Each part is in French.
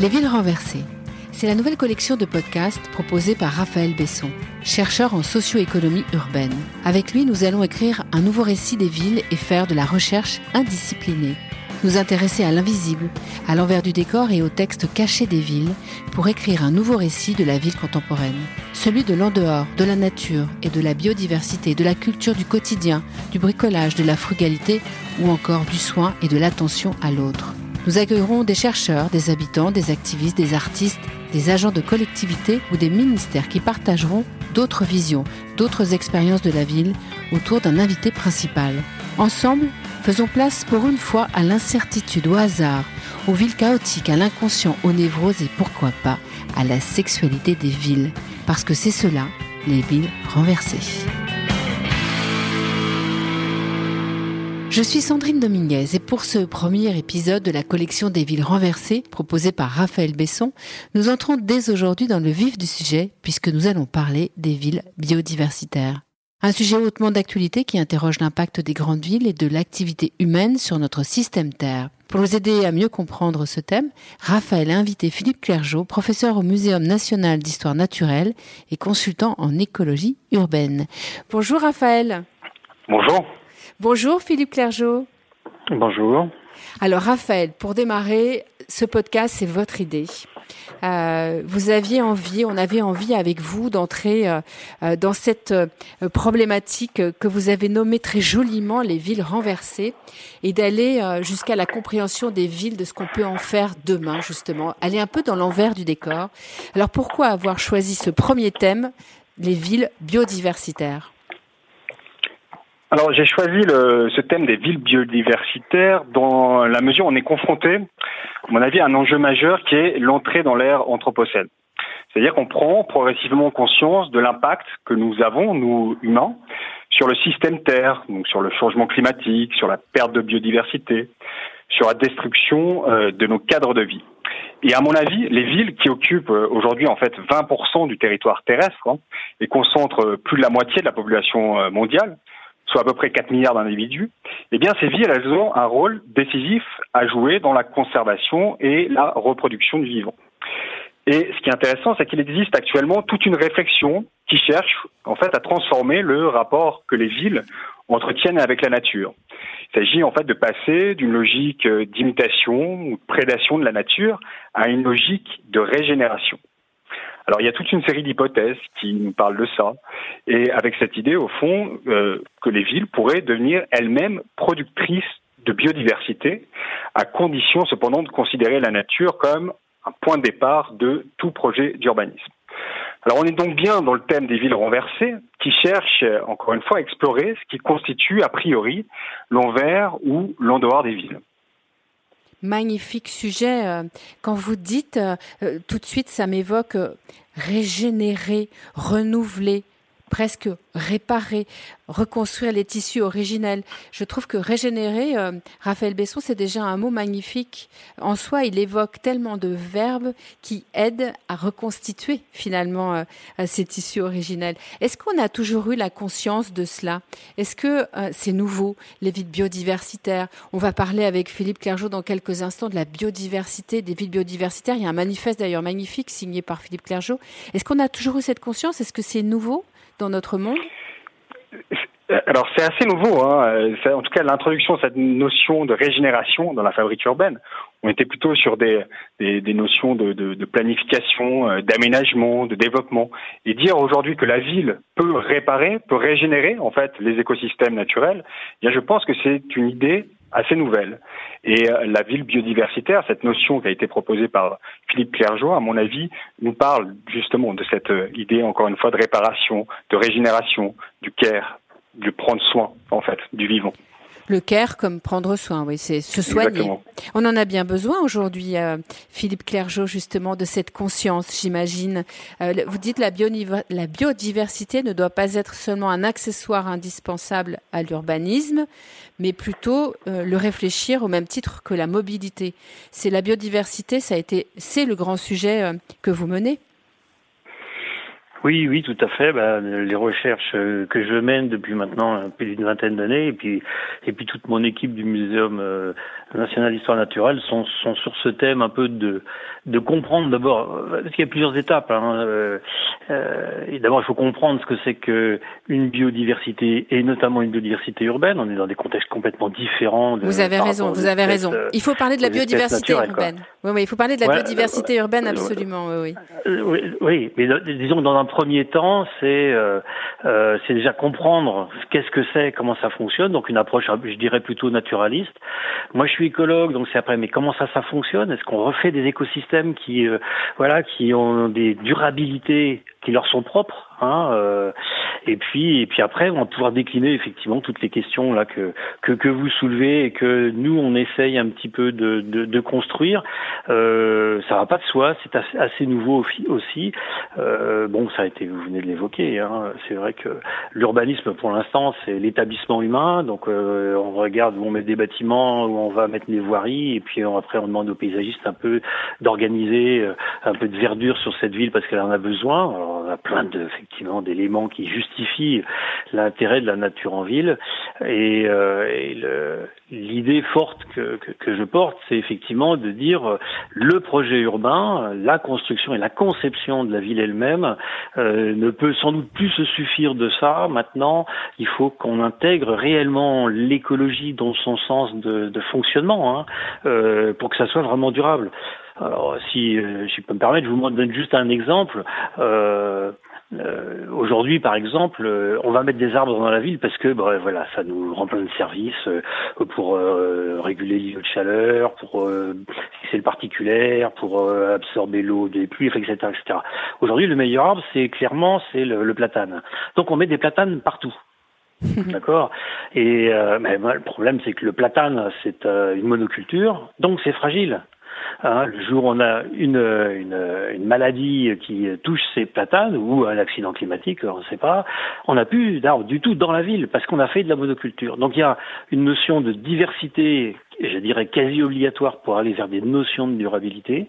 Les villes renversées. C'est la nouvelle collection de podcasts proposée par Raphaël Besson, chercheur en socio-économie urbaine. Avec lui, nous allons écrire un nouveau récit des villes et faire de la recherche indisciplinée. Nous intéresser à l'invisible, à l'envers du décor et au texte caché des villes pour écrire un nouveau récit de la ville contemporaine. Celui de l'en-dehors, de la nature et de la biodiversité, de la culture du quotidien, du bricolage, de la frugalité ou encore du soin et de l'attention à l'autre. Nous accueillerons des chercheurs, des habitants, des activistes, des artistes, des agents de collectivités ou des ministères qui partageront d'autres visions, d'autres expériences de la ville autour d'un invité principal. Ensemble, faisons place pour une fois à l'incertitude, au hasard, aux villes chaotiques, à l'inconscient, aux névroses et pourquoi pas à la sexualité des villes. Parce que c'est cela, les villes renversées. Je suis Sandrine Dominguez et pour ce premier épisode de la collection des villes renversées proposée par Raphaël Besson, nous entrons dès aujourd'hui dans le vif du sujet puisque nous allons parler des villes biodiversitaires. Un sujet hautement d'actualité qui interroge l'impact des grandes villes et de l'activité humaine sur notre système Terre. Pour nous aider à mieux comprendre ce thème, Raphaël a invité Philippe Clergeau, professeur au Muséum national d'histoire naturelle et consultant en écologie urbaine. Bonjour Raphaël. Bonjour. Bonjour Philippe Clergeau. Bonjour. Alors Raphaël, pour démarrer, ce podcast, c'est votre idée. Euh, vous aviez envie, on avait envie avec vous d'entrer euh, euh, dans cette problématique que vous avez nommée très joliment les villes renversées et d'aller jusqu'à la compréhension des villes, de ce qu'on peut en faire demain justement, aller un peu dans l'envers du décor. Alors pourquoi avoir choisi ce premier thème, les villes biodiversitaires? Alors j'ai choisi le, ce thème des villes biodiversitaires dans la mesure où on est confronté, à mon avis, à un enjeu majeur qui est l'entrée dans l'ère anthropocène. C'est-à-dire qu'on prend progressivement conscience de l'impact que nous avons, nous humains, sur le système Terre, donc sur le changement climatique, sur la perte de biodiversité, sur la destruction euh, de nos cadres de vie. Et à mon avis, les villes qui occupent euh, aujourd'hui en fait 20% du territoire terrestre hein, et concentrent plus de la moitié de la population euh, mondiale, soit à peu près 4 milliards d'individus, eh bien ces villes, elles ont un rôle décisif à jouer dans la conservation et la reproduction du vivant. Et ce qui est intéressant, c'est qu'il existe actuellement toute une réflexion qui cherche en fait à transformer le rapport que les villes entretiennent avec la nature. Il s'agit en fait de passer d'une logique d'imitation ou de prédation de la nature à une logique de régénération. Alors il y a toute une série d'hypothèses qui nous parlent de ça, et avec cette idée au fond euh, que les villes pourraient devenir elles-mêmes productrices de biodiversité, à condition cependant de considérer la nature comme un point de départ de tout projet d'urbanisme. Alors on est donc bien dans le thème des villes renversées qui cherchent encore une fois à explorer ce qui constitue a priori l'envers ou l'en-dehors des villes magnifique sujet. Euh, quand vous dites, euh, euh, tout de suite, ça m'évoque régénérer, renouveler, presque réparer, reconstruire les tissus originels. Je trouve que régénérer, euh, Raphaël Besson, c'est déjà un mot magnifique. En soi, il évoque tellement de verbes qui aident à reconstituer finalement euh, ces tissus originels. Est-ce qu'on a toujours eu la conscience de cela? Est-ce que euh, c'est nouveau, les villes biodiversitaires? On va parler avec Philippe Clergeau dans quelques instants de la biodiversité, des villes biodiversitaires. Il y a un manifeste d'ailleurs magnifique signé par Philippe Clergeau. Est-ce qu'on a toujours eu cette conscience? Est-ce que c'est nouveau? Dans notre monde alors c'est assez nouveau, hein. en tout cas l'introduction de cette notion de régénération dans la fabrique urbaine. On était plutôt sur des, des, notions de, planification, euh, d'aménagement, de développement. Et dire aujourd'hui que la ville peut réparer, peut régénérer en fait les écosystèmes naturels, eh je pense que c'est une idée assez nouvelle. Et euh, la ville biodiversitaire, cette notion qui a été proposée par Philippe Clergeau, à mon avis, nous parle justement de cette euh, idée, encore une fois, de réparation, de régénération, du care, du prendre soin, en fait, du vivant. Le care comme prendre soin, oui, c'est se soigner. On en a bien besoin aujourd'hui, euh, Philippe Clergeau, justement, de cette conscience, j'imagine. Euh, vous dites la, la biodiversité ne doit pas être seulement un accessoire indispensable à l'urbanisme, mais plutôt euh, le réfléchir au même titre que la mobilité. C'est la biodiversité, ça a été, c'est le grand sujet que vous menez. Oui, oui, tout à fait. Bah, les recherches euh, que je mène depuis maintenant plus d'une vingtaine d'années, et puis et puis toute mon équipe du Muséum euh, national d'histoire naturelle sont, sont sur ce thème un peu de de comprendre d'abord euh, parce qu'il y a plusieurs étapes. Hein, euh, et d'abord, il faut comprendre ce que c'est que une biodiversité et notamment une biodiversité urbaine. On est dans des contextes complètement différents. De, vous avez raison. Vous avez raison. Il faut parler de la biodiversité urbaine. Oui, oui, il faut parler de la biodiversité urbaine absolument. Oui, oui. oui, mais disons dans un premier temps, c'est euh, euh, c'est déjà comprendre qu'est-ce que c'est, comment ça fonctionne. Donc une approche, je dirais plutôt naturaliste. Moi, je suis écologue, donc c'est après. Mais comment ça, ça fonctionne? Est-ce qu'on refait des écosystèmes qui, euh, voilà, qui ont des durabilités qui leur sont propres? Hein, euh, et puis et puis après, on va pouvoir décliner effectivement toutes les questions là que que, que vous soulevez et que nous on essaye un petit peu de, de, de construire. Euh, ça va pas de soi, c'est assez, assez, nouveau aussi. Euh, bon, ça a été, vous venez de l'évoquer. Hein, c'est vrai que l'urbanisme pour l'instant c'est l'établissement humain. Donc euh, on regarde où on met des bâtiments, où on va mettre des voiries, et puis après on demande aux paysagistes un peu d'organiser euh, un peu de verdure sur cette ville parce qu'elle en a besoin. Alors, on a plein de effectivement d'éléments qui justifient l'intérêt de la nature en ville. Et, euh, l'idée forte que, que, que, je porte, c'est effectivement de dire euh, le projet urbain, la construction et la conception de la ville elle-même euh, ne peut sans doute plus se suffire de ça. Maintenant, il faut qu'on intègre réellement l'écologie dans son sens de, de fonctionnement hein, euh, pour que ça soit vraiment durable. Alors, si euh, je peux me permettre, je vous donne juste un exemple. Euh, euh, Aujourd'hui, par exemple, euh, on va mettre des arbres dans la ville parce que, bah, voilà, ça nous rend plein de services euh, pour euh, réguler l'îlot de chaleur, pour fixer le particulaire, pour absorber l'eau des pluies, etc., etc. Aujourd'hui, le meilleur arbre, c'est clairement c'est le, le, platane. Donc, on met des platanes partout. D'accord? Et mais, le problème, c'est que le platane, c'est une monoculture, donc c'est fragile. Hein, le jour où on a une, une, maladie qui touche ces platanes ou un accident climatique, on ne sait pas, on n'a plus d'arbres du tout dans la ville parce qu'on a fait de la monoculture. Donc il y a une notion de diversité, je dirais quasi obligatoire pour aller vers des notions de durabilité.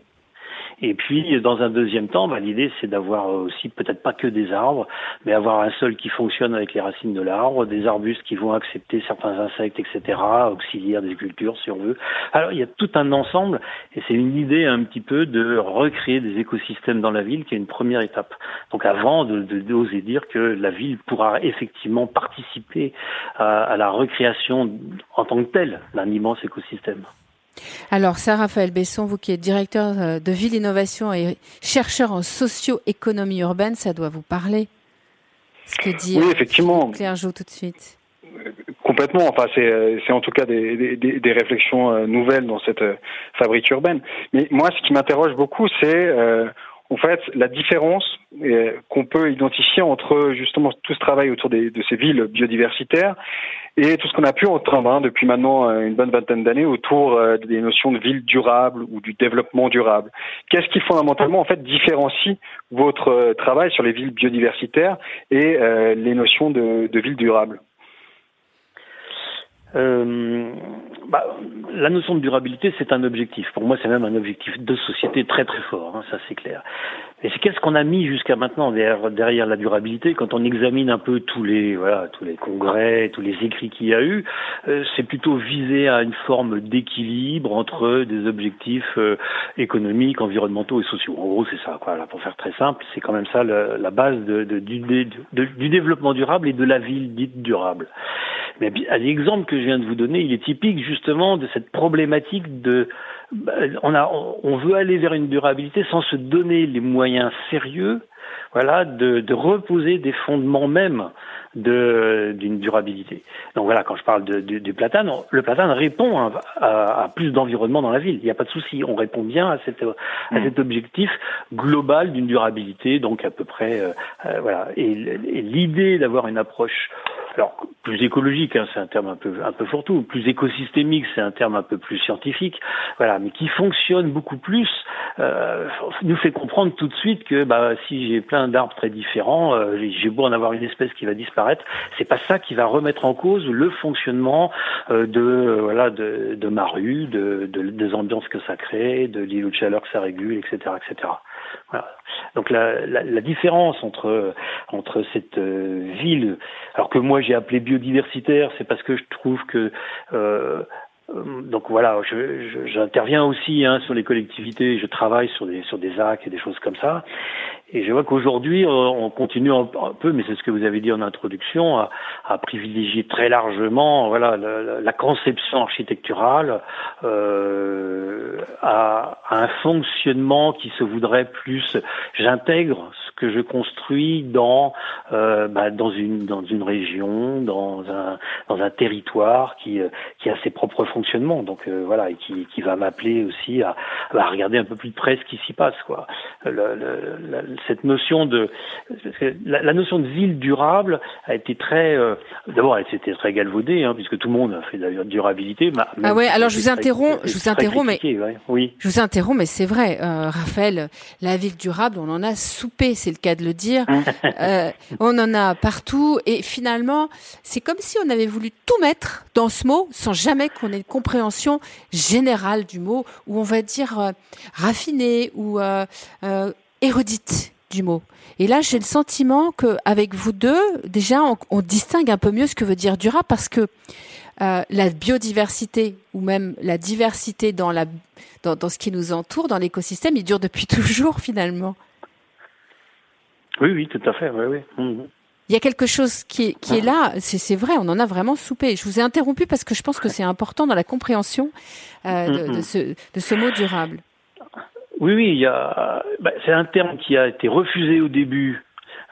Et puis, dans un deuxième temps, bah, l'idée, c'est d'avoir aussi peut-être pas que des arbres, mais avoir un sol qui fonctionne avec les racines de l'arbre, des arbustes qui vont accepter certains insectes, etc., auxiliaires des cultures, si on veut. Alors, il y a tout un ensemble, et c'est une idée un petit peu de recréer des écosystèmes dans la ville, qui est une première étape. Donc, avant de, d'oser dire que la ville pourra effectivement participer à, à la recréation en tant que telle d'un immense écosystème. Alors, ça, Raphaël Besson, vous qui êtes directeur euh, de Ville Innovation et chercheur en socio-économie urbaine, ça doit vous parler Ce que dit oui, effectivement. Claire Joux tout de suite. Complètement. Enfin, c'est, c'est en tout cas des, des, des, réflexions euh, nouvelles dans cette euh, fabrique urbaine. Mais moi, ce qui m'interroge beaucoup, c'est en fait la différence qu'on peut identifier entre justement tout ce travail autour de ces villes biodiversitaires et tout ce qu'on a pu entendre hein, depuis maintenant euh, une bonne vingtaine d'années autour euh, des notions de ville durable ou du développement durable. Qu'est-ce qui fondamentalement en fait différencie votre euh, travail sur les villes biodiversitaires et les notions de, de ville durable? Euh, bah, la notion de durabilité, c'est un objectif. Pour moi, c'est même un objectif de société très très fort, hein, ça c'est clair. Et c'est qu'est-ce qu'on a mis jusqu'à maintenant derrière, derrière, la durabilité? Quand on examine un peu tous les voilà tous les congrès, tous les écrits qu'il y a eu, euh, c'est plutôt visé à une forme d'équilibre entre des objectifs euh, économiques, environnementaux et sociaux. En gros, c'est ça. Quoi. Là, pour faire très simple, c'est quand même ça le, la base de, de, du, du développement durable et de la ville dite durable. Mais l'exemple que je viens de vous donner, il est typique justement de cette problématique de on a on veut aller vers une durabilité sans se donner les moyens sérieux voilà, de, de, reposer des fondements même d'une durabilité. Donc voilà, quand je parle de, du platane, le platane répond à, à, plus d'environnement dans la ville. Il n'y a pas de souci, on répond bien à, cette, à mm. cet objectif global d'une durabilité, donc à peu près euh, euh, voilà. Et, et l'idée d'avoir une approche alors plus écologique, hein, c'est un terme un peu un peu fourre-tout, plus écosystémique, c'est un terme un peu plus scientifique, voilà, mais qui fonctionne beaucoup plus, euh, nous fait comprendre tout de suite que bah, si j'ai plein d'arbres très différents, euh, j'ai beau en avoir une espèce qui va disparaître, c'est pas ça qui va remettre en cause le fonctionnement euh, de voilà de, de ma rue, de, de, des ambiances que ça crée, de l'îlot de chaleur que ça régule, etc., etc. Donc la, la, la, différence entre entre cette euh, ville, alors que moi j'ai appelé biodiversitaire, c'est parce que je trouve que euh, euh, donc voilà, j'interviens aussi hein, sur les collectivités, je travaille sur des sur des actes et des choses comme ça. Et je vois qu'aujourd'hui, euh, on continue un peu, mais c'est ce que vous avez dit en introduction, à, à privilégier très largement voilà la, la conception architecturale euh, à, à, un fonctionnement qui se voudrait plus. J'intègre ce que je construis dans euh, bah, dans une dans une région, dans un dans un territoire qui euh, qui a ses propres fonctionnements. Donc euh, voilà, et qui qui va m'appeler aussi à, à, regarder un peu plus de près ce qui s'y passe quoi. Le, le, cette notion de la, la, notion de ville durable a été très euh, d'abord elle s'était très galvaudée hein, puisque tout le monde a fait de la durabilité. Ah ouais, alors je vous interromps, je vous interromps, mais oui, je vous interromps, mais c'est vrai, euh, Raphaël, la ville durable, on en a soupé, c'est le cas de le dire. euh, on en a partout et finalement, c'est comme si on avait voulu tout mettre dans ce mot sans jamais qu'on ait une compréhension générale du mot ou on va dire euh, raffiné ou érudite du mot. Et là, j'ai le sentiment que avec vous deux, déjà, on, on, distingue un peu mieux ce que veut dire durable parce que euh, la biodiversité ou même la diversité dans, la, dans, dans ce qui nous entoure, dans l'écosystème, il dure depuis toujours finalement. Oui, oui, tout à fait. Oui, oui. Mmh. Il y a quelque chose qui est, est là, c'est vrai, on en a vraiment soupé. Je vous ai interrompu parce que je pense que c'est important dans la compréhension euh, de, de, ce, de ce mot durable. Oui, oui, il y a. Bah, c'est un terme qui a été refusé au début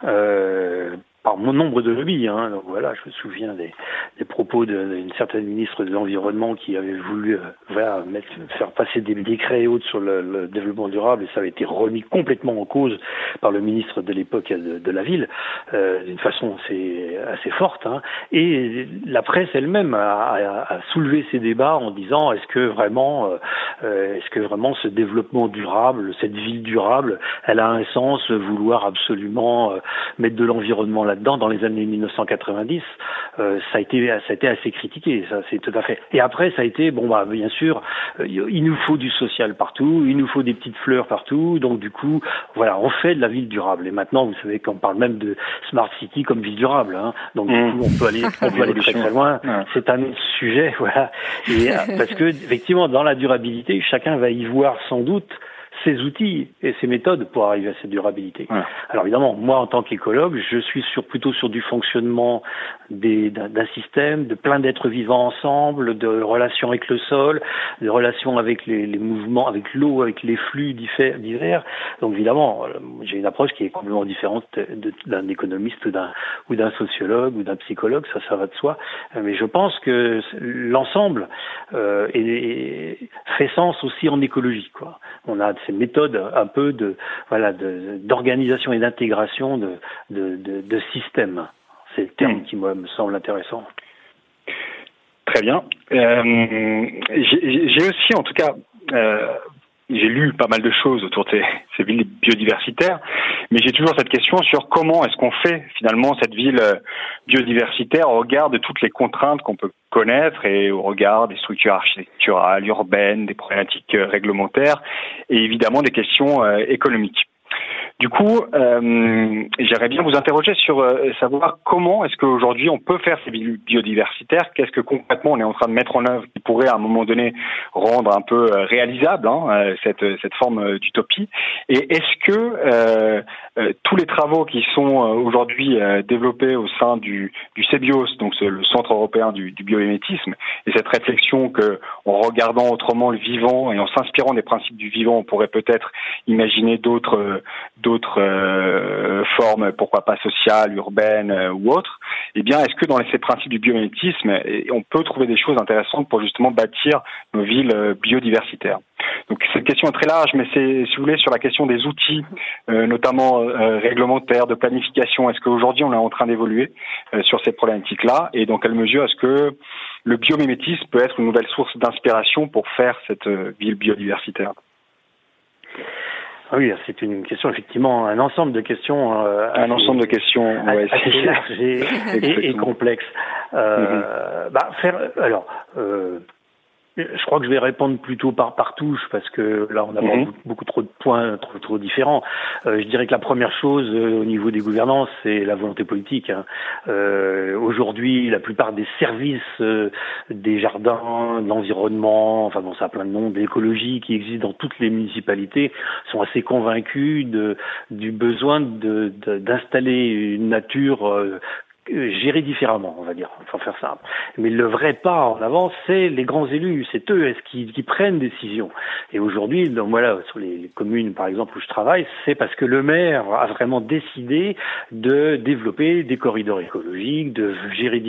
euh, par nombre de lobbies. Hein. Donc voilà, je me souviens des, des propos d'une certaine ministre de l'environnement qui avait voulu euh, voilà, mettre, faire passer des décrets et autres sur le, le, développement durable et ça avait été remis complètement en cause par le ministre de l'époque de, de, la ville euh, d'une façon assez, assez forte. Hein. Et la presse elle-même a, a, a, soulevé ces débats en disant est-ce que vraiment euh, est-ce que vraiment ce développement durable, cette ville durable, elle a un sens, vouloir absolument euh, mettre de l'environnement là là-dedans dans les années 1990, euh, ça a été ça a été assez critiqué, ça c'est tout à fait. Et après ça a été bon bah bien sûr, euh, il nous faut du social partout, il nous faut des petites fleurs partout, donc du coup voilà on fait de la ville durable. Et maintenant vous savez qu'on parle même de smart city comme ville durable, hein. donc du mmh. coup on peut aller on peut aller très très loin. C'est un autre sujet voilà. Et euh, parce que effectivement dans la durabilité chacun va y voir sans doute ces outils et ces méthodes pour arriver à cette durabilité. Alors évidemment, moi en tant qu'écologue, je suis sur, plutôt sur du fonctionnement d'un système, de plein d'êtres vivants ensemble, de relations avec le sol, de relations avec les, les mouvements, avec l'eau, avec les flux divers. Donc évidemment, euh, j'ai une approche qui est complètement différente d'un économiste ou d'un sociologue ou d'un psychologue, ça, ça va de soi. Mais je pense que l'ensemble euh, fait sens aussi en écologie. Quoi. On a ces méthodes un peu de voilà d'organisation et d'intégration de, de, de, de systèmes. C'est le terme qui moi me semble intéressant. Très bien. Euh, j'ai aussi, en tout cas, euh, j'ai lu pas mal de choses autour de ces, villes biodiversitaires, mais j'ai toujours cette question sur comment est-ce qu'on fait finalement cette ville euh, biodiversitaire au regard de toutes les contraintes qu'on peut connaître et au regard des structures architecturales, urbaines, des problématiques euh, réglementaires et évidemment des questions euh, économiques. Du coup, euh, j'aimerais bien vous interroger sur euh, savoir comment est-ce qu'aujourd'hui on peut faire ces biodiversitaires, qu'est-ce que concrètement on est en train de mettre en œuvre qui pourrait à un moment donné rendre un peu euh, réalisable hein, cette, cette forme d'utopie, et est-ce que euh, tous les travaux qui sont aujourd'hui développés au sein du, du CEBIOS, donc le Centre européen du, du biomimétisme, et cette réflexion que en regardant autrement le vivant et en s'inspirant des principes du vivant, on pourrait peut-être imaginer d'autres d'autres euh, formes, pourquoi pas sociales, urbaines euh, ou autres, eh bien, est-ce que dans ces principes du biomimétisme, on peut trouver des choses intéressantes pour justement bâtir nos villes euh, biodiversitaires? Donc cette question est très large, mais c'est, si vous voulez, sur la question des outils, notamment réglementaires, de planification. Est-ce qu'aujourd'hui on est en train d'évoluer sur ces problématiques-là? Et dans quelle mesure est-ce que le biomimétisme peut être une nouvelle source d'inspiration pour faire cette ville biodiversitaire? Oui, c'est une question effectivement, un ensemble de questions. Euh, un ensemble de questions ouais, assez large et, et, et complexe. Euh, mm -hmm. bah, faire, alors, euh, je crois que je vais répondre plutôt par, par touche parce que là on a mhm. beaucoup, trop de points trop, trop différents. Euh, je dirais que la première chose euh, au niveau des gouvernances, c'est la volonté politique. Hein. Euh, Aujourd'hui, la plupart des services euh, des jardins, de l'environnement, enfin bon, ça a plein de noms, d'écologie qui existent dans toutes les municipalités, sont assez convaincus de, du besoin d'installer de, une nature euh, gérer différemment, on va dire, faut faire simple. Mais le vrai pas en avant, c'est les grands élus, c'est eux est-ce qui, qui prennent décision. Et aujourd'hui, donc voilà, sur les communes par exemple où je travaille, c'est parce que le maire a vraiment décidé de développer des corridors écologiques, de gérer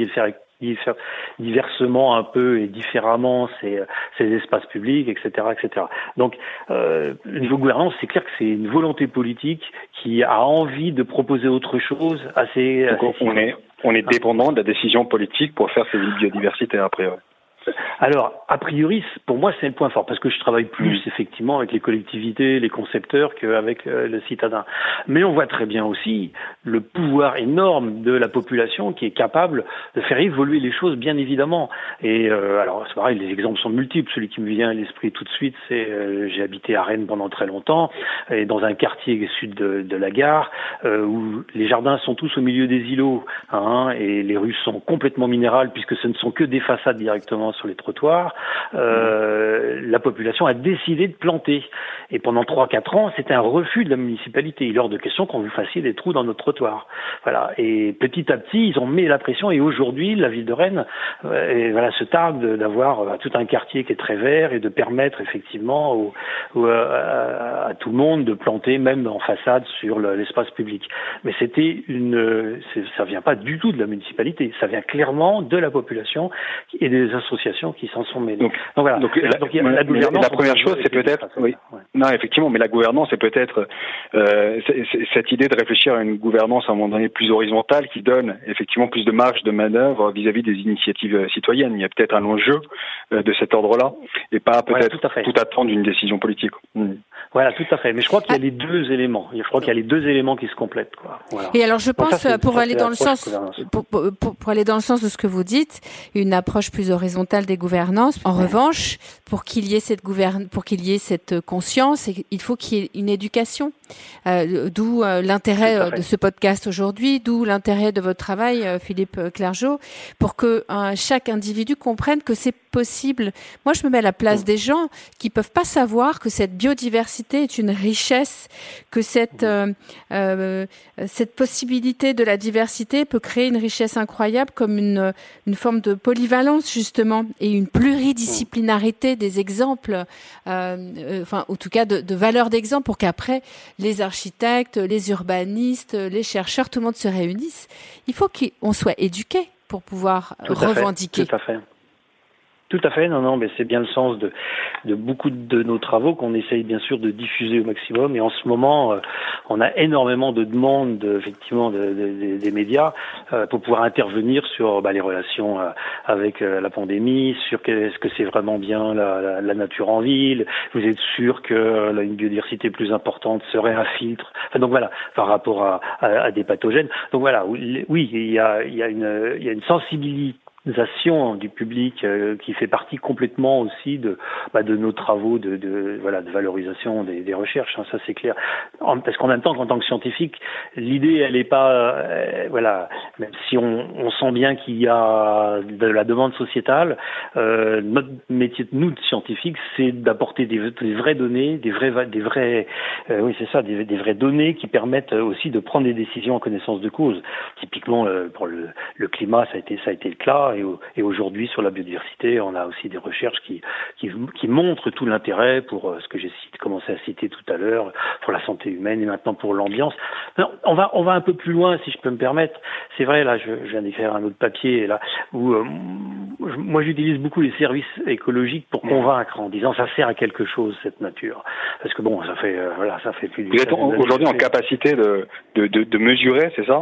diversement un peu et différemment ces, ces espaces publics, etc., etc. Donc, euh, niveau gouvernance, c'est clair que c'est une volonté politique qui a envie de proposer autre chose assez. assez on, est, on est dépendant de la décision politique pour faire ces biodiversités après. Alors, a priori, pour moi, c'est le point fort, parce que je travaille plus mm. effectivement avec les collectivités, les concepteurs qu'avec euh, le citadin. Mais on voit très bien aussi le pouvoir énorme de la population qui est capable de faire évoluer les choses, bien évidemment. Et euh, alors, c'est pareil, les exemples sont multiples. Celui qui me vient à l'esprit tout de suite, c'est euh, j'ai habité à Rennes pendant très longtemps, et dans un quartier sud de, de la gare, où les jardins sont tous au milieu des îlots, hein, et les rues sont complètement minérales, puisque ce ne sont que des façades directement sur les trottoirs, euh, la population a décidé de planter. Et pendant 3-4 ans, c'était un refus de la municipalité. Il est hors de question qu'on vous fassiez des trous dans notre trottoir. Voilà. Et petit à petit, ils ont mis la pression. Et aujourd'hui, la ville de Rennes euh, voilà, se targue d'avoir euh, tout un quartier qui est très vert et de permettre effectivement au, à, tout le monde de planter, même en façade, sur l'espace public. Mais c'était une, ça vient pas du tout de la municipalité. Ça vient clairement de la population et des associations qui s'en sont mêlées. Donc, voilà. Donc, la, la, première chose, c'est peut-être, oui. Non, effectivement, mais la gouvernance, c'est peut-être euh, cette idée de réfléchir à une gouvernance à un moment donné plus horizontale qui donne effectivement plus de marge de manœuvre vis-à-vis des initiatives euh, citoyennes. Il y a peut-être un enjeu euh, de cet ordre-là et pas peut-être tout, attendre d'une décision politique. Hmm. Voilà, tout à fait. Mais je crois qu'il y a les deux éléments. Je crois qu'il y a les deux éléments qui se complètent. Quoi. Voilà. Et alors, je pense, pour aller dans le sens, pour, pour, pour, aller dans le sens de ce que vous dites, une approche plus horizontale des gouvernances. En revanche, pour qu'il y ait cette gouverne, pour qu'il y ait cette conscience, il faut qu'il y ait une éducation. Euh, d'où euh, l'intérêt euh, de ce podcast aujourd'hui, d'où l'intérêt de votre travail, Philippe Clergeau, pour que chaque individu comprenne que c'est possible. Moi, je me mets à la place des gens qui peuvent pas savoir que cette biodiversité est une richesse, que cette cette possibilité de la diversité peut créer une richesse incroyable comme une une forme de polyvalence justement et une pluridisciplinarité des exemples, enfin en tout cas de, de valeur d'exemple pour qu'après les architectes, les urbanistes, les chercheurs, tout le monde se réunisse. Il faut qu'on soit éduqué pour pouvoir revendiquer. tout à fait. Tout à fait, non, non, mais c'est bien le sens de, de beaucoup de nos travaux qu'on essaye bien sûr de diffuser au maximum. Et en ce moment, euh, on a énormément de demandes, effectivement, de, des médias euh, pour pouvoir intervenir sur bah, les relations euh, avec la pandémie, sur est-ce que c'est vraiment bien la, la, nature en ville. Vous êtes sûr que une biodiversité plus importante serait un filtre. Enfin, donc voilà, par rapport à, à, à des pathogènes. Donc voilà, oui, il y a, il y a une, il y a une sensibilité du public euh, qui fait partie complètement aussi de, bah, de nos travaux de, de, voilà, de valorisation des, des recherches, hein, ça c'est clair. parce qu'en même temps, en tant que scientifique, l'idée, elle n'est pas, euh, voilà, même si on, on sent bien qu'il y a de la demande sociétale, euh, notre métier nous, de scientifiques, c'est d'apporter des, des, vraies données, des vrais, des vrais, euh, oui c'est ça, des, des, vraies données qui permettent aussi de prendre des décisions en connaissance de cause. Typiquement, pour le, le climat, ça a été, ça a été le cas et, aujourd'hui, sur la biodiversité, on a aussi des recherches qui, qui, qui montrent tout l'intérêt pour euh, ce que j'ai commencé à citer tout à l'heure, pour la santé humaine et maintenant pour l'ambiance. On va, on va un peu plus loin, si je peux me permettre. C'est vrai, là, je, je viens d'écrire un autre papier, là, où euh, moi j'utilise beaucoup les services écologiques pour convaincre en disant ça sert à quelque chose cette nature. Parce que bon, ça fait, euh, voilà, ça fait plus. Vous êtes aujourd'hui en capacité de, de, de, de mesurer, c'est ça,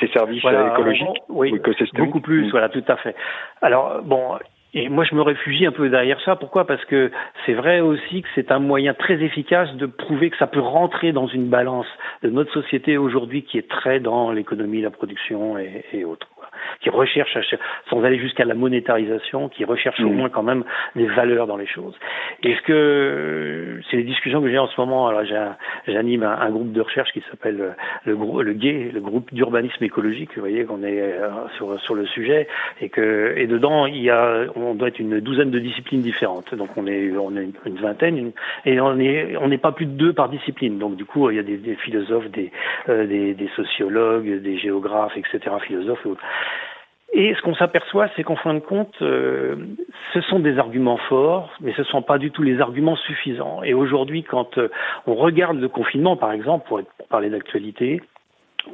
ces services écologiques Oui, beaucoup plus. Mm. Voilà, tout à fait. Alors bon, et moi, je me réfugie un peu derrière ça. Pourquoi? Parce que c'est vrai aussi que c'est un moyen très efficace de prouver que ça peut rentrer dans une balance de notre société aujourd'hui qui est très dans l'économie, la production et, et autres. Qui recherchent, sans aller jusqu'à la monétarisation, qui recherchent au moins quand même des valeurs dans les choses. Est-ce que c'est les discussions que j'ai en ce moment Alors j'anime un, groupe de recherche qui s'appelle le, le, le GAY, le groupe d'urbanisme écologique. Vous voyez qu'on est euh, sur sur le sujet et que et dedans il y a on doit être une douzaine de disciplines différentes. Donc on est on est une vingtaine et on est on n'est pas plus de deux par discipline. Donc du coup il y a des, des philosophes, des, euh, des, des sociologues, des géographes, etc. Philosophes et autres. Et ce qu'on s'aperçoit, c'est qu'en fin de compte, euh, ce sont des arguments forts, mais ce ne sont pas du tout les arguments suffisants. Et aujourd'hui, quand euh, on regarde le confinement, par exemple, pour, pour parler d'actualité,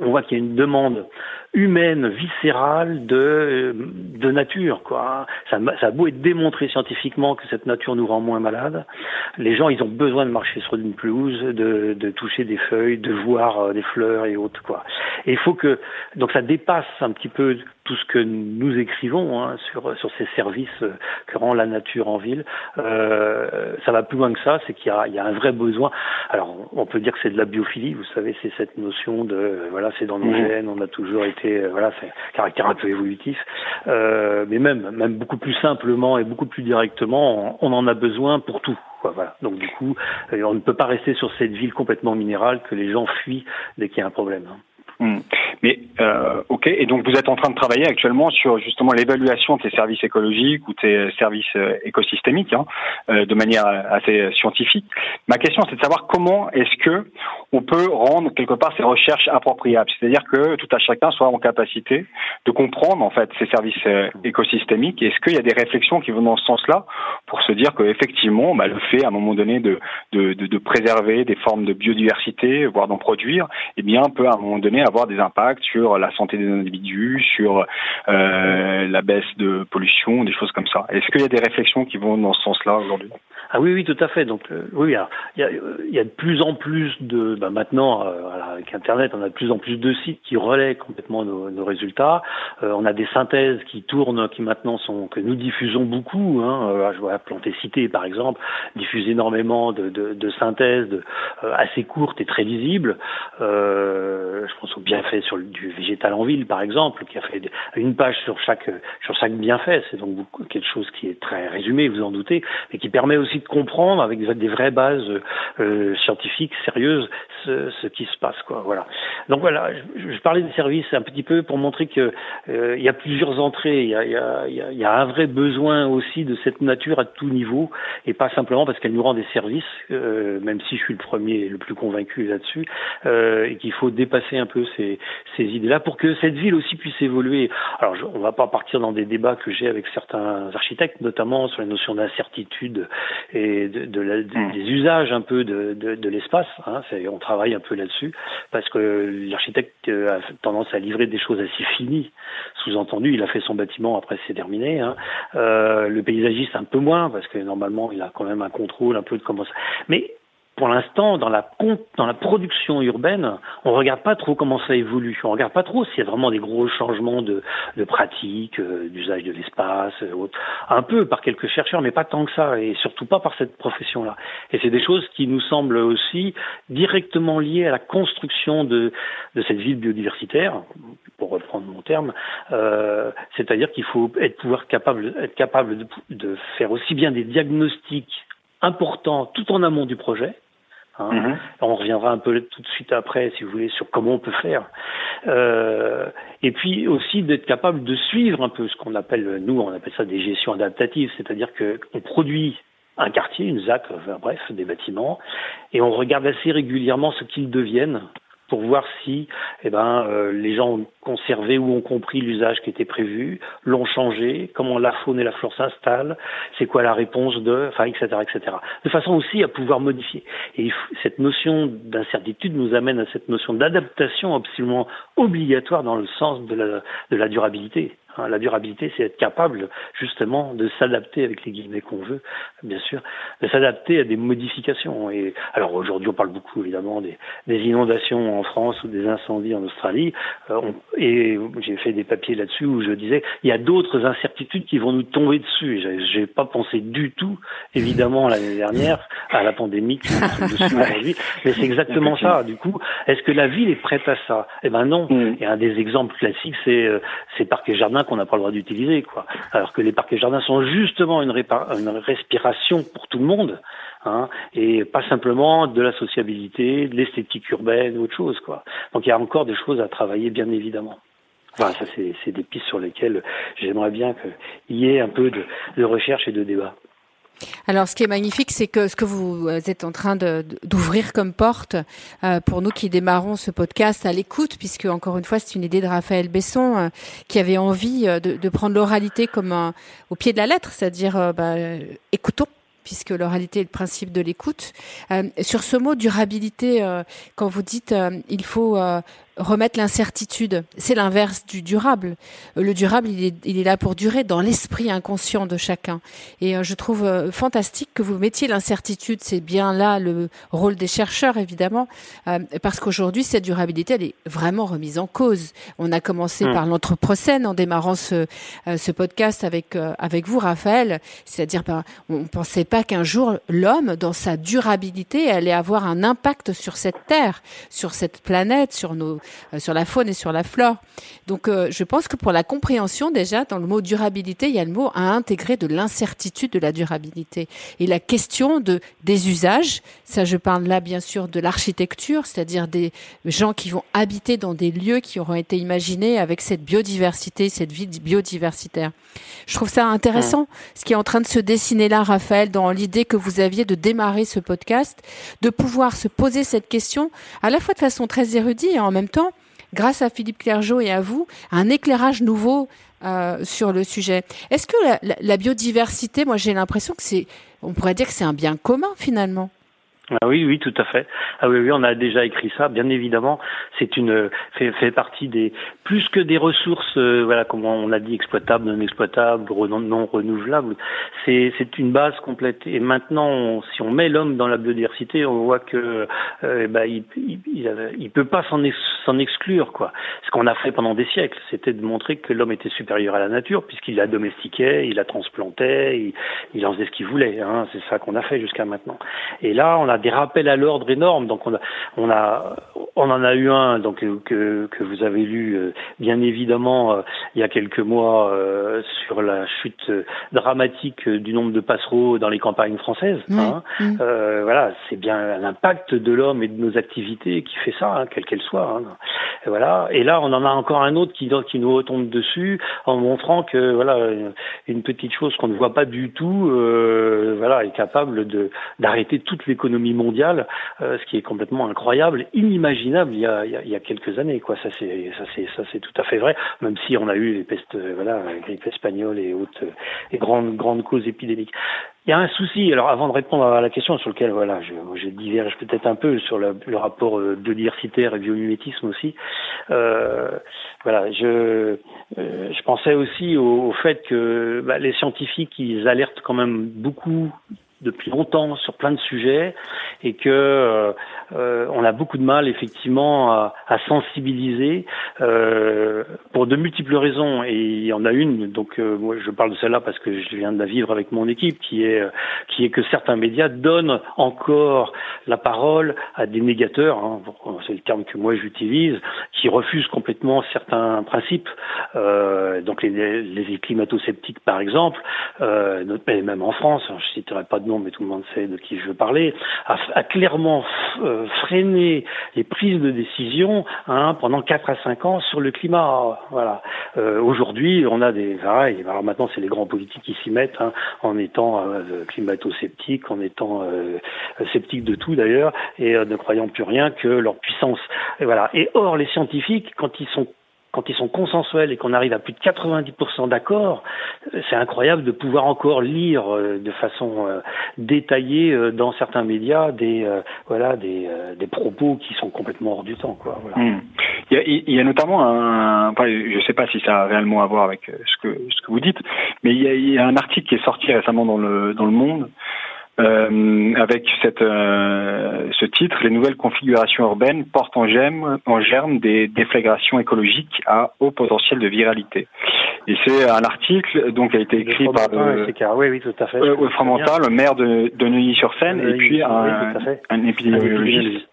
on voit qu'il y a une demande humaine, viscérale de, de nature. Quoi. Ça, ça a beau être démontré scientifiquement que cette nature nous rend moins malades. Les gens, ils ont besoin de marcher sur une pelouse, de, de toucher des feuilles, de voir euh, des fleurs et autres. Quoi. Et il faut que donc ça dépasse un petit peu tout ce que nous écrivons hein, sur sur ces services euh, que rend la nature en ville. Euh, ça va plus loin que ça, c'est qu'il y a, il y a un vrai besoin. Alors on peut dire que c'est de la biophilie, vous savez, c'est cette notion de voilà, c'est dans nos mmh. gènes, on a toujours été euh, voilà, c'est caractère un peu évolutif. Euh, mais même, même beaucoup plus simplement et beaucoup plus directement, on, en a besoin pour tout. voilà. Donc du coup, euh, on ne peut pas rester sur cette ville complètement minérale que les gens fuient dès qu'il y a un problème. Hmm. Mais euh, ok, et donc vous êtes en train de travailler actuellement sur justement l'évaluation de ces services écologiques ou tes services euh, écosystémiques hein, euh, de manière assez scientifique. Ma question, c'est de savoir comment est-ce que on peut rendre quelque part ces recherches appropriables, c'est-à-dire que tout à chacun soit en capacité de comprendre en fait ces services écosystémiques. Est-ce qu'il y a des réflexions qui vont dans ce sens-là pour se dire qu'effectivement, bah, le fait à un moment donné de, de, de, de préserver des formes de biodiversité, voire d'en produire, eh bien peut à un moment donné avoir des impacts sur la santé des individus, sur euh, la baisse de pollution, des choses comme ça. Est-ce qu'il y a des réflexions qui vont dans ce sens-là aujourd'hui? Ah oui, oui, tout à fait. Donc euh, oui, il y a, y a, de plus en plus de, bah maintenant, euh, avec Internet, on a de plus en plus de sites qui relaient complètement nos, nos résultats. Euh, on a des synthèses qui tournent, qui maintenant sont que nous diffusons beaucoup. Hein. je vois Planté Cité, par exemple, diffuse énormément de, de, de synthèses de, assez courtes et très lisibles. je pense au bienfait sur le, du végétal en ville, par exemple, qui a fait une page sur chaque sur chaque bienfait. C'est donc quelque chose qui est très résumé, vous en doutez, mais qui permet aussi comprendre avec des vraies bases euh, scientifiques sérieuses ce, qui se passe quoi. Voilà. Donc voilà je, je, parlais des services un petit peu pour montrer que euh, il y a plusieurs entrées. Il y a, il y, a, il y a, un vrai besoin aussi de cette nature à tout niveau et pas simplement parce qu'elle nous rend des services euh, même si je suis le premier le plus convaincu là-dessus euh, et qu'il faut dépasser un peu ces, ces idées là pour que cette ville aussi puisse évoluer. Alors je, on va pas partir dans des débats que j'ai avec certains architectes notamment sur la notion d'incertitude et de, de la, hmm. des usages un peu de, de, de l'espace. Hein, on travaille un peu là-dessus parce que l'architecte a tendance à livrer des choses assez finies. Sous-entendu, il a fait son bâtiment, après c'est terminé. Hein. Euh, le paysagiste un peu moins parce que normalement il a quand même un contrôle un peu de comment ça. Mais pour l'instant, dans la, dans la production urbaine, on regarde pas trop comment ça évolue. On regarde pas trop s'il y a vraiment des gros changements de, de pratiques, euh, d'usage de l'espace, euh, un peu par quelques chercheurs, mais pas tant que ça, et surtout pas par cette profession-là. Et c'est des choses qui nous semblent aussi directement liées à la construction de, de cette ville biodiversitaire, pour reprendre mon terme. Euh, C'est-à-dire qu'il faut être pouvoir capable, être capable de, de faire aussi bien des diagnostics importants tout en amont du projet, Hein. Mhm. On reviendra un peu tout de suite après, si vous voulez, sur comment on peut faire. Euh, et puis aussi d'être capable de suivre un peu ce qu'on appelle, nous, on appelle ça des gestions adaptatives, c'est-à-dire qu'on produit un quartier, une ZAC, bref, des bâtiments, et on regarde assez régulièrement ce qu'ils deviennent pour voir si eh ben, euh, les gens ont conservé ou ont compris l'usage qui était prévu, l'ont changé, comment la faune et la flore s'installent, c'est quoi la réponse de, enfin, etc., etc. De façon aussi à pouvoir modifier. Et cette notion d'incertitude nous amène à cette notion d'adaptation absolument obligatoire dans le sens de la, de la durabilité. Hein. La durabilité, c'est être capable justement de s'adapter avec les guillemets qu'on veut, bien sûr, de s'adapter à des modifications. Et alors aujourd'hui, on parle beaucoup évidemment des, des, inondations en France ou des incendies en Australie. Euh, et j'ai fait des papiers là-dessus où je disais il y a d'autres incertitudes qui vont nous tomber dessus. J'ai pas pensé du tout, évidemment, l'année dernière à la pandémie qui nous tombe dessus aujourd'hui. Mais c'est exactement ça. Du coup, est-ce que la ville est prête à ça? Eh ben non. Mm. Et un des exemples classiques, c'est euh, ces parcs et qu'on n'a pas le droit d'utiliser, quoi. Alors que les parcs et jardins sont justement une, respiration pour tout le monde, hein, et pas simplement de la sociabilité, de l'esthétique urbaine ou autre chose, quoi. Donc il y a encore des choses à travailler, bien évidemment. Enfin, ça, c'est des pistes sur lesquelles j'aimerais bien qu'il y ait un peu de recherche et de débat. Alors, ce qui est magnifique, c'est que ce que vous êtes en train d'ouvrir comme porte euh, pour nous qui démarrons ce podcast à l'écoute, puisque encore une fois, c'est une idée de Raphaël Besson euh, qui avait envie euh, de, prendre l'oralité comme un, au pied de la lettre, c'est-à-dire bah, écoutons puisque l'oralité est le principe de l'écoute. sur ce mot durabilité, quand vous dites il faut remettre l'incertitude. C'est l'inverse du durable. Le durable, il est, il est là pour durer dans l'esprit inconscient de chacun. Et euh, je trouve euh, fantastique que vous mettiez l'incertitude. C'est bien là le rôle des chercheurs, évidemment, euh, parce qu'aujourd'hui, cette durabilité, elle est vraiment remise en cause. On a commencé mmh. par l'anthropocène en démarrant ce, ce podcast avec avec vous, Raphaël. C'est-à-dire, ben, on pensait pas qu'un jour l'homme, dans sa durabilité, allait avoir un impact sur cette terre, sur cette planète, sur nos sur la faune et sur la flore. Donc, euh, je pense que pour la compréhension, déjà, dans le mot durabilité, il y a le mot à intégrer de l'incertitude de la durabilité. Et la question de, des usages, ça, je parle là, bien sûr, de l'architecture, c'est-à-dire des gens qui vont habiter dans des lieux qui auront été imaginés avec cette biodiversité, cette vie biodiversitaire. Je trouve ça intéressant, mmh. ce qui est en train de se dessiner là, Raphaël, dans l'idée que vous aviez de démarrer ce podcast, de pouvoir se poser cette question à la fois de façon très érudite et en même temps grâce à Philippe Clergeau et à vous, un éclairage nouveau euh, sur le sujet. Est-ce que la biodiversité, moi j'ai l'impression que c'est, on pourrait dire que c'est un bien commun finalement? Ah oui, oui, tout à fait. Ah oui, oui, on a déjà écrit ça. Bien évidemment, c'est une fait, fait partie des plus que des ressources, euh, voilà, comme on l'a dit, exploitables, non exploitables, non, renouvelables. C'est c'est une base complète. Et maintenant, si on met l'homme dans la biodiversité, on voit que euh, bah, il, il, il, peut pas s'en s'en exclure, quoi. Ce qu'on a fait pendant des siècles, c'était de montrer que l'homme était supérieur à la nature, puisqu'il la domestiquait, il la transplantait, il, il en faisait ce qu'il voulait. Hein. C'est ça qu'on a fait jusqu'à maintenant. Et là, on des rappels à l'ordre énormes. Donc on a, on a, on en a eu un donc que que vous avez lu euh, bien évidemment euh, il y a quelques mois euh, sur la chute dramatique du nombre de passereaux dans les campagnes françaises. Hein. voilà, c'est bien l'impact de l'homme et de nos activités qui fait ça, hein, quelle qu'elle soit. Hein. Et voilà. Et là, on en a encore un autre qui qui nous retombe dessus en montrant que voilà une petite chose qu'on ne voit pas du tout, voilà, est capable de d'arrêter toute l'économie mondiale, euh, ce qui est complètement incroyable, inimaginable il y a, quelques années. Ça c'est tout à fait vrai. Même si on a eu les pestes, euh, voilà, la grippe espagnole et autres euh, et grandes causes épidémiques. Il y a un souci. Alors, avant de répondre à la question sur laquelle, voilà, je, diverge peut-être un peu sur le, rapport biodiversitaire et biomimétisme aussi. Euh, voilà, je, je pensais aussi au, fait que bah, les scientifiques, ils alertent quand même beaucoup depuis longtemps sur plein de sujets et que euh, euh, on a beaucoup de mal effectivement à, à sensibiliser euh, pour de multiples raisons. Et il y en a une donc euh, moi je parle de celle-là parce que je viens de la vivre avec mon équipe qui est qui est que certains médias donnent encore la parole à des négateurs hein, c'est le terme que moi j'utilise qui refusent complètement certains principes. Donc les, les climato-sceptiques par exemple même en France hein, je citerai pas de nom mais tout le monde sait de qui je veux parler a, clairement euh, freiné les prises de décision hein, pendant 4 à 5 ans sur le climat. Voilà. Euh, Aujourd'hui, on a des. Alors maintenant, c'est les grands politiques qui s'y mettent hein, en étant euh, climato-sceptiques, en étant euh, sceptiques de tout d'ailleurs, et ne croyant plus rien que leur puissance. Et voilà. Et or, les scientifiques, quand ils sont quand ils sont consensuels et qu'on arrive à plus de 90% d'accord, c'est incroyable de pouvoir encore lire euh, de façon euh, détaillée euh, dans certains médias des voilà des, des propos qui sont complètement hors du temps quoi. Hmm. Il, y a, notamment un, je ne sais pas si ça a réellement à voir avec ce que ce que vous dites, mais il y a, il y a un article qui est sorti récemment dans le dans le Monde euh, avec cette, euh, ce titre, les nouvelles configurations urbaines portent en germe, en germe des déflagrations écologiques à haut potentiel de viralité. Et c'est un article donc qui a été écrit par le, oui, oui, tout à fait. Euh, le maire de, de Neuilly-sur-Seine, et puis un, un épidémiologiste.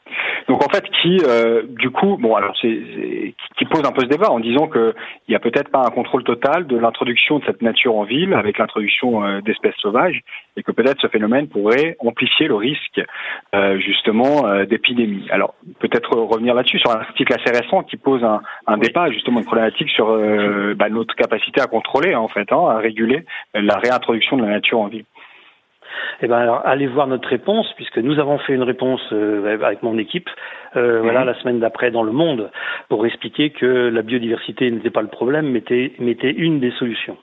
Donc en fait, qui euh, du coup, bon alors c'est qui pose un peu ce débat en disant que il y a peut-être pas un contrôle total de l'introduction de cette nature en ville avec l'introduction euh, d'espèces sauvages et que peut-être ce phénomène pourrait amplifier le risque euh, justement euh, d'épidémie. Alors peut-être revenir là-dessus sur un article assez récent qui pose un, un débat justement une problématique sur bah, notre capacité à contrôler en fait, hein, à réguler la réintroduction de la nature en ville. Eh ben alors, allez voir notre réponse, puisque nous avons fait une réponse euh, avec mon équipe, euh, mhm. voilà, la semaine d'après dans Le Monde, pour expliquer que la biodiversité n'était pas le problème, mais était une des solutions.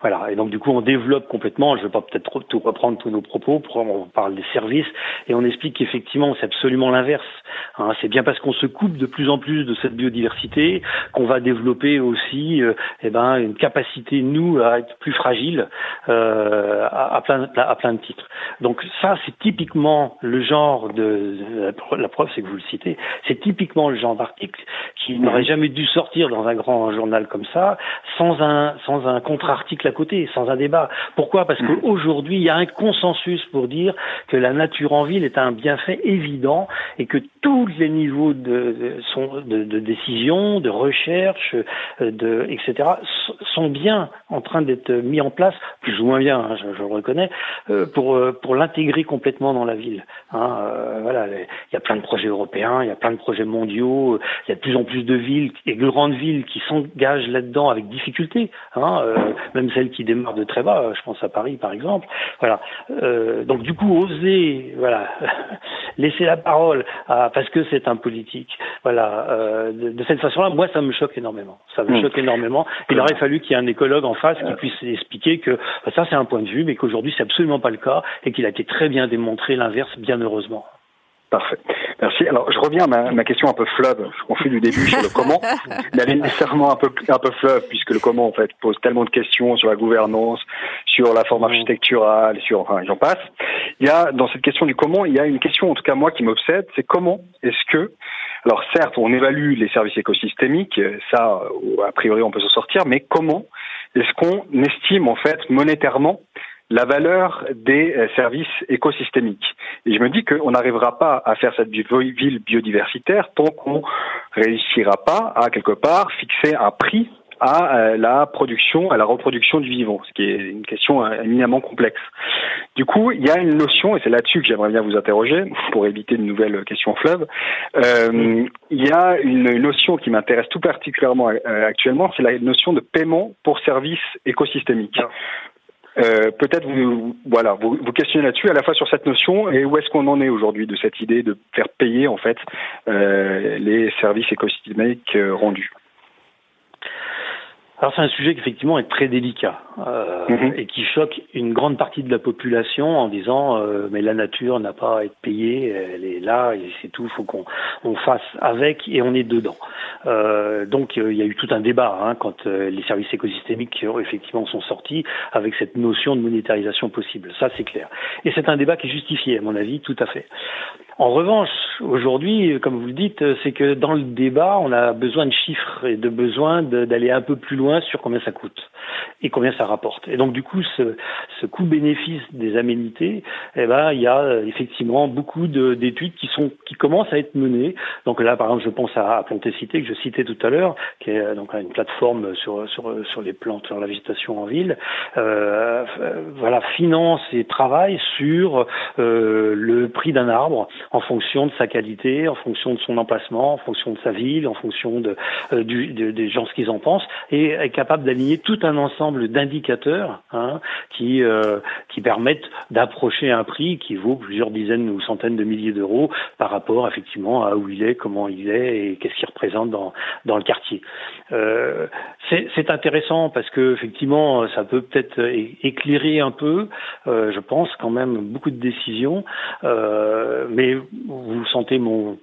Voilà. Et donc du coup, on développe complètement. Je ne vais pas peut-être tout reprendre tous nos propos. On parle des services et on explique qu'effectivement, c'est absolument l'inverse. Hein. c'est bien parce qu'on se coupe de plus en plus de cette biodiversité qu'on va développer aussi, euh, eh ben, une capacité nous à être plus fragile euh, à, plein, à plein de titres. Donc ça, c'est typiquement le genre de, la preuve, c'est que vous le citez, c'est typiquement le genre d'article qui n'aurait jamais dû sortir dans un grand journal comme ça, sans un sans un contre-article à côté, sans un débat. Pourquoi? Parce mm. qu'aujourd'hui, il y a un consensus pour dire que la nature en ville est un bienfait évident et que tous les niveaux de, de, de, décision, de recherche, euh, de, etc., sont bien en train d'être mis en place, plus ou moins bien, hein, je, le reconnais, euh, pour, euh, pour l'intégrer complètement dans la ville. Hein, voilà, il y a plein de projets européens, il y a plein de projets mondiaux, il y a de plus en plus de villes et de grandes villes qui s'engagent là-dedans avec difficulté, hein, même celles qui démarrent de très bas, je pense à Paris par exemple. Voilà. donc du coup, oser, voilà, laisser la parole à parce que c'est un politique. Voilà, euh, de, cette façon-là, moi, ça me choque énormément. Ça me hmm. choque énormément. Il aurait fallu qu'il y ait un écologue en face qui puisse expliquer que bah, ça, c'est un point de vue, mais qu'aujourd'hui, c'est absolument pas le cas et qu'il a été très bien démontré l'inverse, bien heureusement. Parfait. Merci. Alors, je reviens à ma, ma question un peu fleuve, qu'on fait du début sur le comment, mais elle est nécessairement un peu, un peu fleuve, puisque le comment, en fait, pose tellement de questions sur la gouvernance, sur la forme architecturale, sur, enfin, j'en passe. Il y a, dans cette question du comment, il y a une question, en tout cas, moi, qui m'obsède, c'est comment est-ce que, alors, certes, on évalue les services écosystémiques, ça, a priori, on peut s'en sortir, mais comment est-ce qu'on estime, en fait, monétairement, la valeur des euh, services écosystémiques. Et je me dis qu'on n'arrivera pas à faire cette ville biodiversitaire tant qu'on réussira pas à quelque part fixer un prix à euh, la production, à la reproduction du vivant, ce qui est une question euh, éminemment complexe. Du coup, il y a une notion, et c'est là-dessus que j'aimerais bien vous interroger, pour éviter de nouvelles questions fleuves, il y a une notion qui m'intéresse tout particulièrement actuellement, c'est la notion de paiement pour services écosystémiques. Euh, peut-être vous voilà vous, vous questionnez là-dessus à la fois sur cette notion et où est-ce qu'on en est aujourd'hui de cette idée de faire payer en fait euh, les services écosystémiques euh, rendus? Alors c'est un sujet qui effectivement est très délicat euh, mhm. et qui choque une grande partie de la population en disant euh, mais la nature n'a pas à être payée, elle est là et c'est tout, il faut qu'on on fasse avec et on est dedans. Euh, donc il y a eu tout un débat hein, quand les services écosystémiques effectivement sont sortis avec cette notion de monétarisation possible. Ça c'est clair. Et c'est un débat qui est justifié à mon avis tout à fait. En revanche, aujourd'hui, comme vous le dites, c'est que dans le débat, on a besoin de chiffres et de besoin d'aller un peu plus loin sur combien ça coûte et combien ça rapporte. Et donc du coup, ce, ce coût-bénéfice des aménités, eh ben, il y a euh, effectivement beaucoup d'études qui sont qui commencent à être menées. Donc là, par exemple, je pense à, à Cité que je citais tout à l'heure, qui est euh, donc une plateforme sur sur sur les plantes, sur la végétation en ville. Euh, voilà, finance et travaille sur le prix d'un arbre en fonction de sa qualité, en fonction de son emplacement, en fonction de sa ville, en fonction de, des gens ce qu'ils en pensent, capable d'aligner tout un ensemble d'indicateurs hein, qui euh, qui permettent d'approcher un prix qui vaut plusieurs dizaines ou centaines de milliers d'euros par rapport effectivement à où il est, comment il est et qu'est-ce qu'il représente dans dans le quartier. Euh, c'est intéressant parce que effectivement ça peut peut-être éclairer un peu, euh, je pense quand même beaucoup de décisions, mais vous sentez mon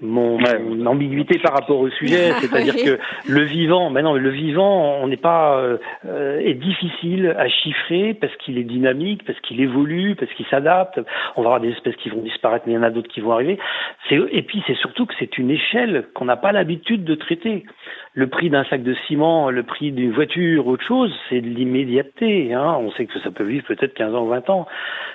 mon, ambiguïté par rapport au sujet, c'est-à-dire que le vivant, maintenant le vivant, on n'est pas euh, euh, est difficile à chiffrer parce qu'il est dynamique, parce qu'il évolue, parce qu'il s'adapte. On va avoir des espèces qui vont disparaître, mais il y en a d'autres qui vont arriver. Et puis c'est surtout que c'est une échelle qu'on n'a pas l'habitude de traiter. Le prix d'un sac de ciment, le prix d'une voiture, autre chose, c'est de l'immédiateté. Hein. On sait que ça peut vivre peut-être 15 ans, 20 ans.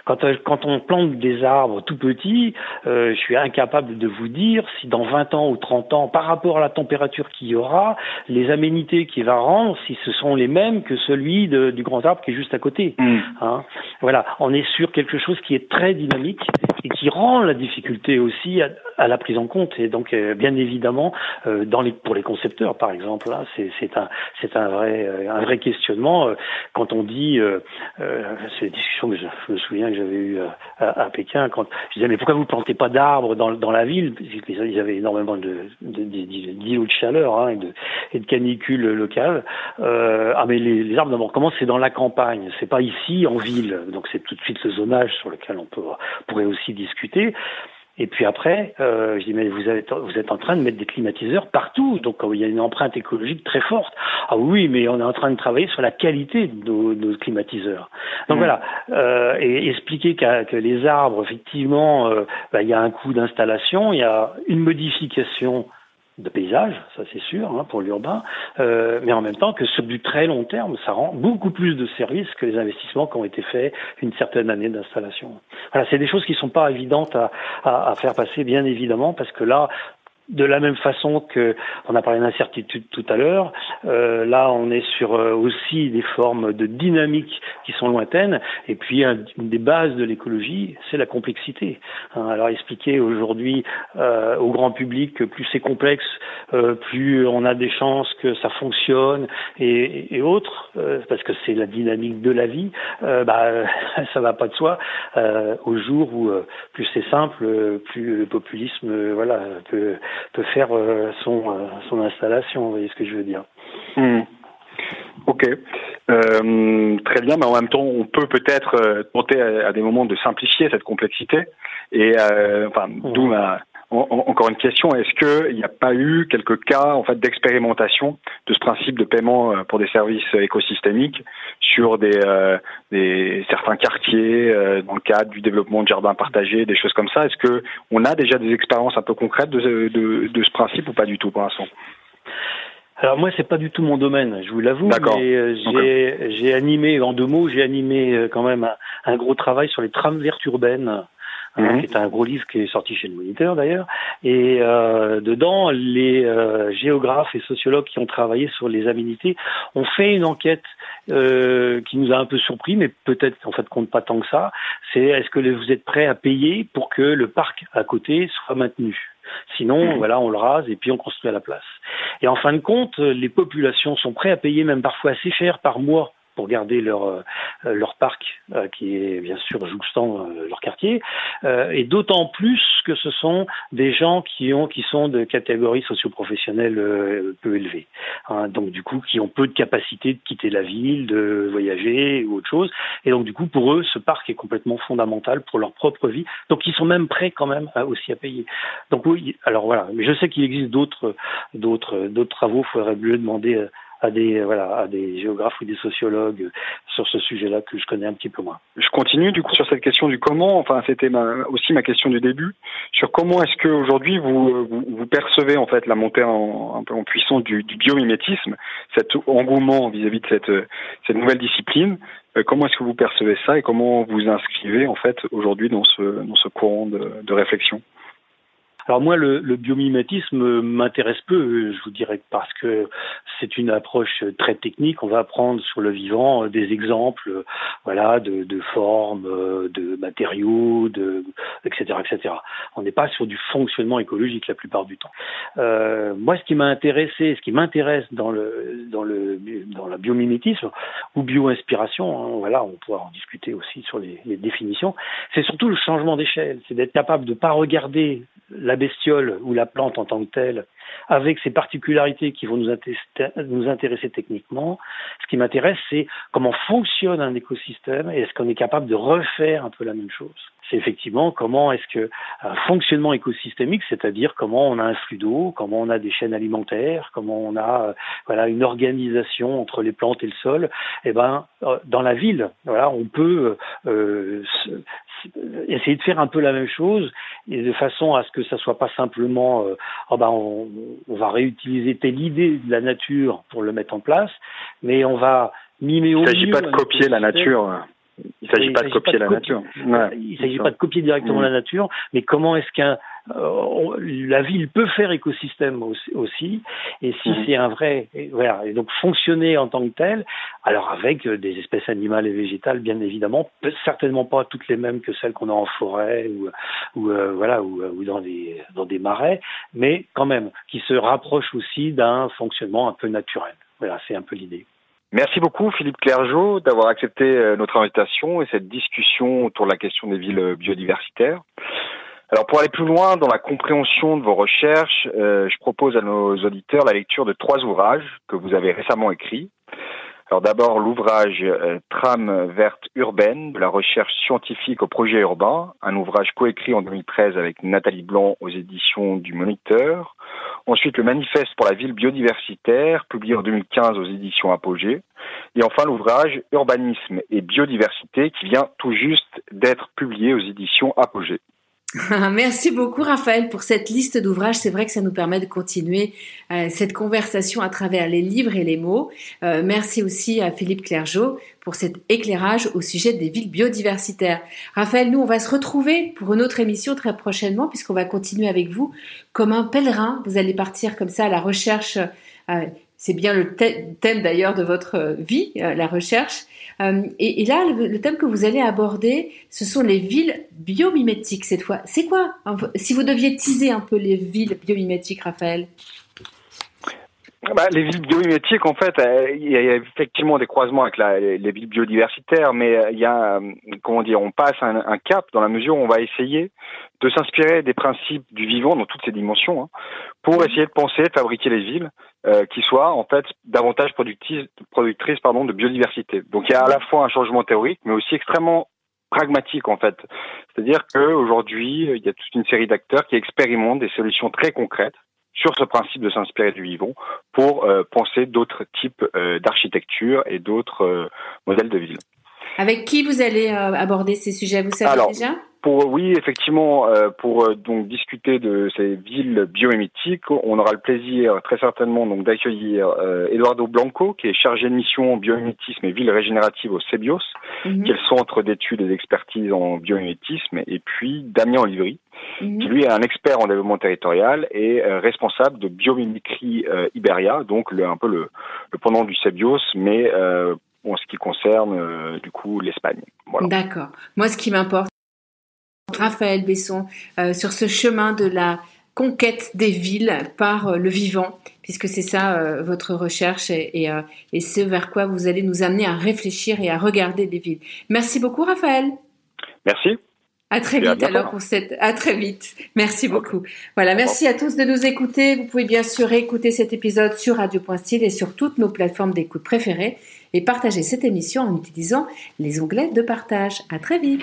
Quand, euh, quand on plante des arbres tout petits, je suis incapable de vous dire si dans 20 ans ou 30 ans, par rapport à la température qu'il y aura, les aménités qu'il va rendre, si ce sont les mêmes que celui du grand arbre qui est juste à côté. Mm. Hein voilà, on est sur quelque chose qui est très dynamique et qui rend la difficulté aussi à, la prise en compte. Et donc, euh, bien évidemment, euh, dans les, pour les concepteurs, par exemple, là, c'est un, c'est un vrai, euh, un vrai questionnement quand on dit, c'est une discussion que je, me souviens que j'avais eue à, Pékin quand je disais mais pourquoi vous plantez pas d'arbres dans, dans la ville? Ils avaient énormément de, d'îlots de, chaleur hein, et, de, de canicules locales. ah mais les, arbres d'abord comment c'est dans la campagne, c'est pas ici en ville. Donc c'est tout de suite le zonage sur lequel on pourrait aussi discuter. Et puis après, euh, je dis mais vous êtes vous êtes en train de mettre des climatiseurs partout, donc il y a une empreinte écologique très forte. Ah oui, mais on est en train de travailler sur la qualité de nos, climatiseurs. Donc mmh. voilà, euh, et expliquer que les arbres, effectivement, euh, bah, il y a un coût d'installation, il y a une modification de paysage, ça c'est sûr, hein, pour l'urbain, euh, mais en même temps que sur du très long terme, ça rend beaucoup plus de services que les investissements qui ont été faits une certaine année d'installation. Voilà, c'est des choses qui sont pas évidentes à, à, à, faire passer, bien évidemment, parce que là, de la même façon que on a parlé d'incertitude tout à l'heure, euh, là on est sur euh, aussi des formes de dynamique qui sont lointaines. Et puis une des bases de l'écologie, c'est la complexité. Hein, alors expliquer aujourd'hui euh, au grand public que plus c'est complexe, plus on a des chances que ça fonctionne et, et autres, parce que c'est la dynamique de la vie. bah ça va pas de soi. au jour où plus c'est simple, plus le populisme voilà peut peut faire euh, son, euh, son installation. Vous voyez ce que je veux dire hmm. Ok, euh, très bien, mais en même temps, on peut peut-être tenter à, des moments de simplifier cette complexité. Et enfin, d'où ma, encore une question, est-ce qu'il n'y a pas eu quelques cas en fait d'expérimentation de ce principe de paiement euh, pour des services écosystémiques sur des, euh, des certains quartiers euh, dans le cadre du développement de jardins partagés, des choses comme ça? Est-ce que on a déjà des expériences un peu concrètes de, de, de ce principe ou pas du tout pour l'instant? Alors moi c'est pas du tout mon domaine, je vous l'avoue, mais j'ai animé en deux mots, j'ai animé quand même un, un, gros travail sur les trames vertes urbaines Hein, mhm. qui est un gros livre qui est sorti chez le Moniteur d'ailleurs. Et euh, dedans, les euh, géographes et sociologues qui ont travaillé sur les aménités ont fait une enquête euh, qui nous a un peu surpris, mais peut-être en fait compte pas tant que ça. C'est est-ce que vous êtes prêt à payer pour que le parc à côté soit maintenu? Sinon, mhm. voilà, on le rase et puis on construit à la place. Et en fin de compte, les populations sont prêtes à payer même parfois assez cher par mois pour garder leur euh, leur parc euh, qui est bien sûr jouxtant euh, leur quartier. Et d'autant plus que ce sont des gens qui ont qui sont de catégories socioprofessionnelles peu élevées hein, donc du coup qui ont peu de capacité de quitter la ville de voyager ou autre chose. Et donc du coup pour eux ce parc est complètement fondamental pour leur propre vie. Donc ils sont même prêts quand même aussi à payer. Donc oui alors voilà. Je sais qu'il existe d'autres d'autres d'autres travaux. Il faudrait mieux demander à des voilà à des géographes ou des sociologues sur ce sujet-là que je connais un petit peu moins. Je continue du coup sur cette question du comment. Enfin, c'était aussi ma question du début sur comment est-ce que aujourd'hui vous, vous, percevez en fait la montée en, un peu en puissance du, du biomimétisme, cet engouement vis-à-vis de cette cette nouvelle discipline. Euh, comment est-ce que vous percevez ça et comment vous inscrivez en fait aujourd'hui dans ce dans ce courant de réflexion? Alors moi, le, le biomimétisme m'intéresse peu, je vous dirais, parce que c'est une approche très technique. On va apprendre sur le vivant des exemples, voilà, de, de formes, de matériaux, de, etc., etc. On n'est pas sur du fonctionnement écologique la plupart du temps. Euh, moi, ce qui m'a intéressé, ce qui m'intéresse dans le dans le dans la biomimétisme ou bioinspiration, hein, voilà, on pourra en discuter aussi sur les, les définitions. C'est surtout le changement d'échelle, c'est d'être capable de pas regarder la bestiole ou la plante en tant que telle, avec ses particularités qui vont nous, nous intéresser techniquement. Ce qui m'intéresse, c'est comment fonctionne un écosystème et est-ce qu'on est capable de refaire un peu la même chose. C'est effectivement comment est-ce que un fonctionnement écosystémique, c'est-à-dire comment on a un flux d'eau, comment on a des chaînes alimentaires, comment on a voilà une organisation entre les plantes et le sol. Eh ben, euh, dans la ville, voilà, on peut euh, essayer de faire un peu la même chose et de façon à ce que ça soit pas simplement euh, oh ben on, on, va réutiliser telle idée de la nature pour le mettre en place, mais on va mimer au Il ne s'agit pas de copier la nature. Il ne s'agit pas de copier la nature. Il ne s'agit pas de copier directement la nature, mais comment est-ce qu'un euh, la ville peut faire écosystème aussi, et si mmh. c'est un vrai, et, voilà, et donc fonctionner en tant que tel, alors avec euh, des espèces animales et végétales, bien évidemment, certainement pas toutes les mêmes que celles qu'on a en forêt ou, ou euh, voilà ou, ou, dans des dans des marais, mais quand même qui se rapprochent aussi d'un fonctionnement un peu naturel. Voilà, c'est un peu l'idée. Merci beaucoup Philippe Clergeau d'avoir accepté notre invitation et cette discussion autour de la question des villes biodiversitaires. Alors pour aller plus loin dans la compréhension de vos recherches, euh, je propose à nos auditeurs la lecture de trois ouvrages que vous avez récemment écrits. Alors d'abord l'ouvrage euh, Trame verte urbaine de la recherche scientifique au projet urbain, un ouvrage coécrit en 2013 avec Nathalie Blanc aux éditions du Moniteur. Ensuite le manifeste pour la ville biodiversitaire publié en 2015 aux éditions Apogée. Et enfin l'ouvrage Urbanisme et biodiversité qui vient tout juste d'être publié aux éditions Apogée. Merci beaucoup Raphaël pour cette liste d'ouvrages. C'est vrai que ça nous permet de continuer euh, cette conversation à travers les livres et les mots. Euh, merci aussi à Philippe Clergeau pour cet éclairage au sujet des villes biodiversitaires. Raphaël, nous on va se retrouver pour une autre émission très prochainement puisqu'on va continuer avec vous comme un pèlerin. Vous allez partir comme ça à la recherche. Euh, c'est bien le thème d'ailleurs de votre vie, la recherche. Euh, et, là, le, thème que vous allez aborder, ce sont les villes biomimétiques cette fois. C'est quoi Si vous deviez teaser un peu les villes biomimétiques, Raphaël? Bah, les villes biomimétiques, en fait, euh, il y a effectivement des croisements avec la, les villes biodiversitaires, mais euh, il y a, comment dire, on passe un, cap dans la mesure où on va essayer de s'inspirer des principes du vivant dans toutes ses dimensions hein, pour essayer de penser, de fabriquer les villes euh, qui soient en fait davantage productrices, productrices pardon, de biodiversité. Donc il y a à la fois un changement théorique, mais aussi extrêmement pragmatique en fait. C'est-à-dire qu'aujourd'hui, il y a toute une série d'acteurs qui expérimentent des solutions très concrètes sur ce principe de s'inspirer du vivant pour euh, penser d'autres types euh, d'architecture et d'autres euh, modèles de ville. Avec qui vous allez aborder ces sujets? Vous savez déjà? Pour, oui, effectivement, euh, pour euh, donc discuter de ces villes bioémitiques, on aura le plaisir très certainement donc d'accueillir euh, Eduardo Blanco, qui est chargé de mission bioémitisme et villes régénératives au CEBIOS, mhm. qui est le centre d'études et d'expertise en bioémitisme, et puis Damien Olivry, mhm. qui lui est un expert en développement territorial et responsable de biomimicry Iberia, donc le, un peu le, le pendant du CEBIOS, mais en ce qui concerne du coup l'Espagne. Voilà. D'accord. Moi, ce qui m'importe, Raphaël Besson euh, sur ce chemin de la conquête des villes par euh, le vivant, puisque c'est ça euh, votre recherche et, et, ce vers quoi vous allez nous amener à réfléchir et à regarder des villes. Merci beaucoup Raphaël. Merci. À très vite alors pour cette à très vite. Merci beaucoup. Voilà, merci à tous de nous écouter. Vous pouvez bien sûr écouter cet épisode sur radio.style et sur toutes nos plateformes d'écoute préférées et partager cette émission en utilisant les onglets de partage. À très vite.